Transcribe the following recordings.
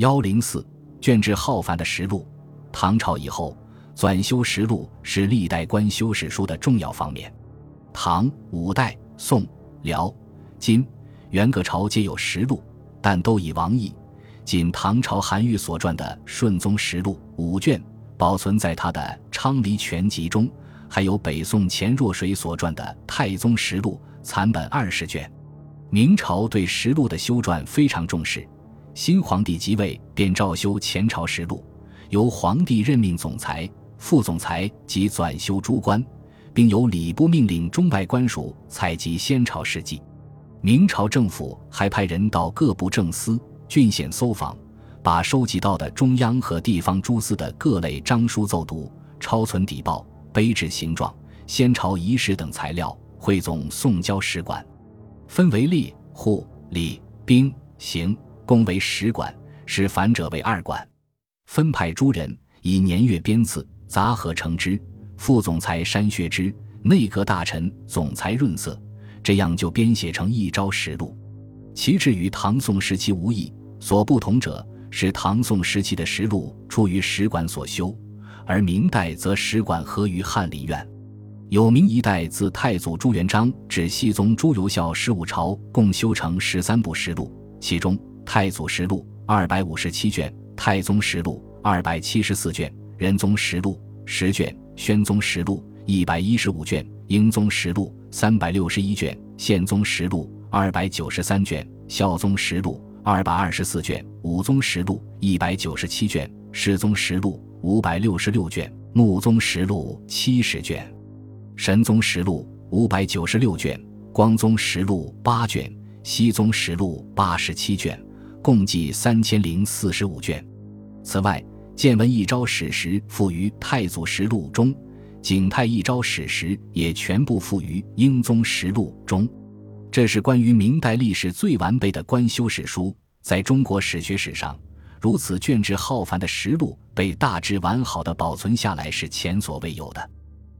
幺零四卷帙浩繁的实录。唐朝以后，纂修实录是历代官修史书的重要方面。唐、五代、宋、辽、金、元各朝皆有实录，但都已亡佚。仅唐朝韩愈所撰的《顺宗实录》五卷，保存在他的《昌黎全集》中，还有北宋钱若水所撰的《太宗实录》残本二十卷。明朝对实录的修撰非常重视，新皇帝即位便诏修前朝实录，由皇帝任命总裁、副总裁及纂修诸官，并由礼部命令中外官署采集先朝事迹。明朝政府还派人到各部政司、郡县搜访，把收集到的中央和地方诸司的各类章书奏读、抄存底报、碑志形状、先朝仪式等材料汇总送交使馆。分为吏、户、礼、兵、刑、公为十馆，使反者为二馆。分派诸人，以年月编次，杂合成之。副总裁删削之，内阁大臣、总裁润色，这样就编写成一招实录。其志与唐宋时期无异，所不同者是唐宋时期的实录出于史馆所修，而明代则史馆合于翰林院。有明一代自太祖朱元璋至熹宗朱由校十五朝，共修成十三部实录，其中《太祖实录》二百五十七卷，《太宗实录》二百七十四卷，《仁宗实录》十卷，《宣宗实录》一百一十五卷，《英宗实录》三百六十一卷，《宪宗实录》二百九十三卷，《孝宗实录》二百二十四卷，《武宗实录》一百九十七卷，《世宗实录》五百六十六卷，《穆宗实录》七十卷。神宗实录五百九十六卷，光宗实录八卷，熹宗实录八十七卷，共计三千零四十五卷。此外，建文一朝史实附于太祖实录中，景泰一朝史实也全部附于英宗实录中。这是关于明代历史最完备的官修史书，在中国史学史上，如此卷帙浩繁的实录被大致完好的保存下来，是前所未有的。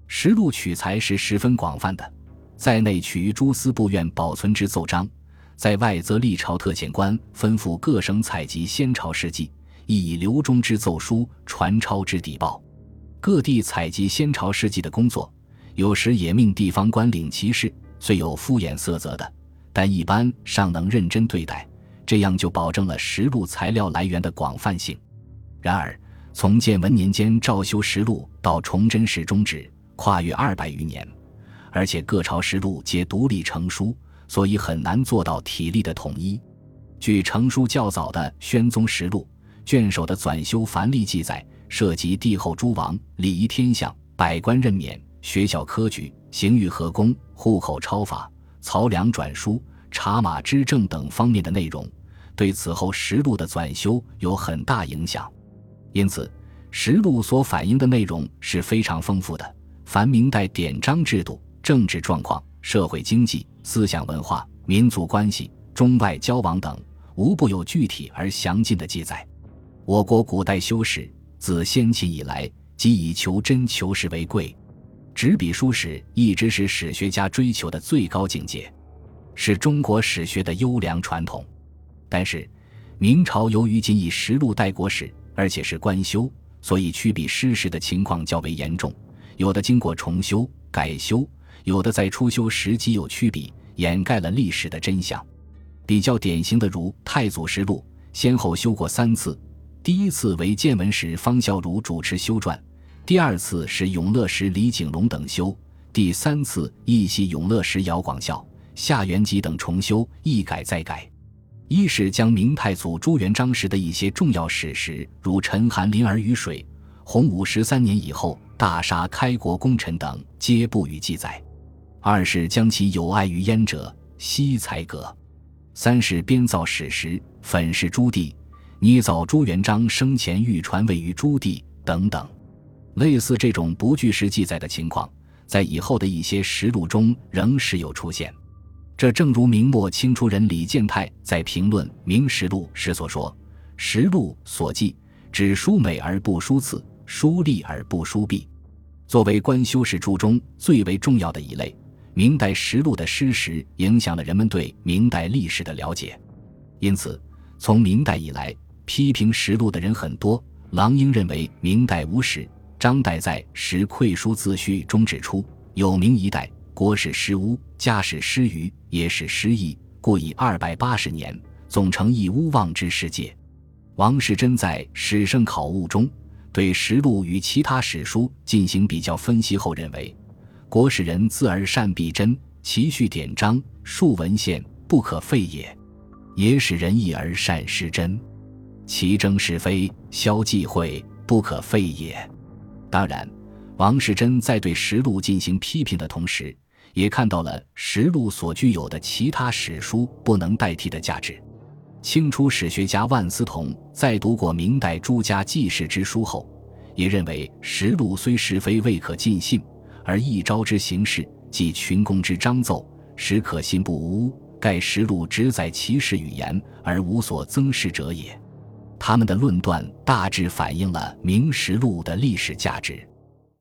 实录取材是十分广泛的，在内取于诸司部院保存之奏章，在外则历朝特遣官吩咐各省采集先朝事迹，亦以刘中之奏书、传抄之底报。各地采集先朝事迹的工作，有时也命地方官领其事，虽有敷衍色泽的，但一般尚能认真对待，这样就保证了实录材料来源的广泛性。然而，从建文年间诏修实录到崇祯时终止。跨越二百余年，而且各朝实录皆独立成书，所以很难做到体力的统一。据成书较早的《宣宗实录》卷首的纂修繁例记载，涉及帝后诸王、礼仪天象、百官任免、学校科举、刑狱和宫、户口抄法、漕粮转输、茶马之政等方面的内容，对此后实录的纂修有很大影响。因此，实录所反映的内容是非常丰富的。凡明代典章制度、政治状况、社会经济、思想文化、民族关系、中外交往等，无不有具体而详尽的记载。我国古代修史自先秦以来，即以求真求实为贵，执笔书史一直是史学家追求的最高境界，是中国史学的优良传统。但是，明朝由于仅以实录代国史，而且是官修，所以曲笔失实的情况较为严重。有的经过重修改修，有的在初修时即有曲笔，掩盖了历史的真相。比较典型的如《太祖实录》，先后修过三次。第一次为建文时方孝孺主持修撰，第二次是永乐时李景隆等修，第三次亦系永乐时姚广孝、夏元吉等重修，一改再改。一是将明太祖朱元璋时的一些重要史实，如陈韩林儿于水、洪武十三年以后。大杀开国功臣等皆不予记载。二是将其有碍于焉者悉裁革。三是编造史实，粉饰朱棣，捏造朱元璋生前欲传位于朱棣等等。类似这种不据实记载的情况，在以后的一些实录中仍时有出现。这正如明末清初人李建泰在评论《明实录》时所说：“实录所记，只书美而不书次，书利而不书弊。”作为官修史著中最为重要的一类，明代实录的失实影响了人们对明代历史的了解。因此，从明代以来，批评实录的人很多。郎英认为明代无史，张岱在《时溃书自序》中指出：“有明一代，国史失污，家史失余，野史失义，故以二百八十年，总成一乌望之世界。”王世贞在《史圣考物》中对实录与其他史书进行比较分析后认为：“国史人自而善必真，其序典章，述文献，不可废也；野使人义而善失真。”其争是非，消忌讳，不可废也。当然，王世贞在对实录进行批评的同时，也看到了实录所具有的其他史书不能代替的价值。清初史学家万思同在读过明代诸家记事之书后，也认为实录虽是非未可尽信，而一朝之行事，即群公之章奏，实可信不无。盖实录只载其事语言，而无所增饰者也。他们的论断大致反映了《明实录》的历史价值。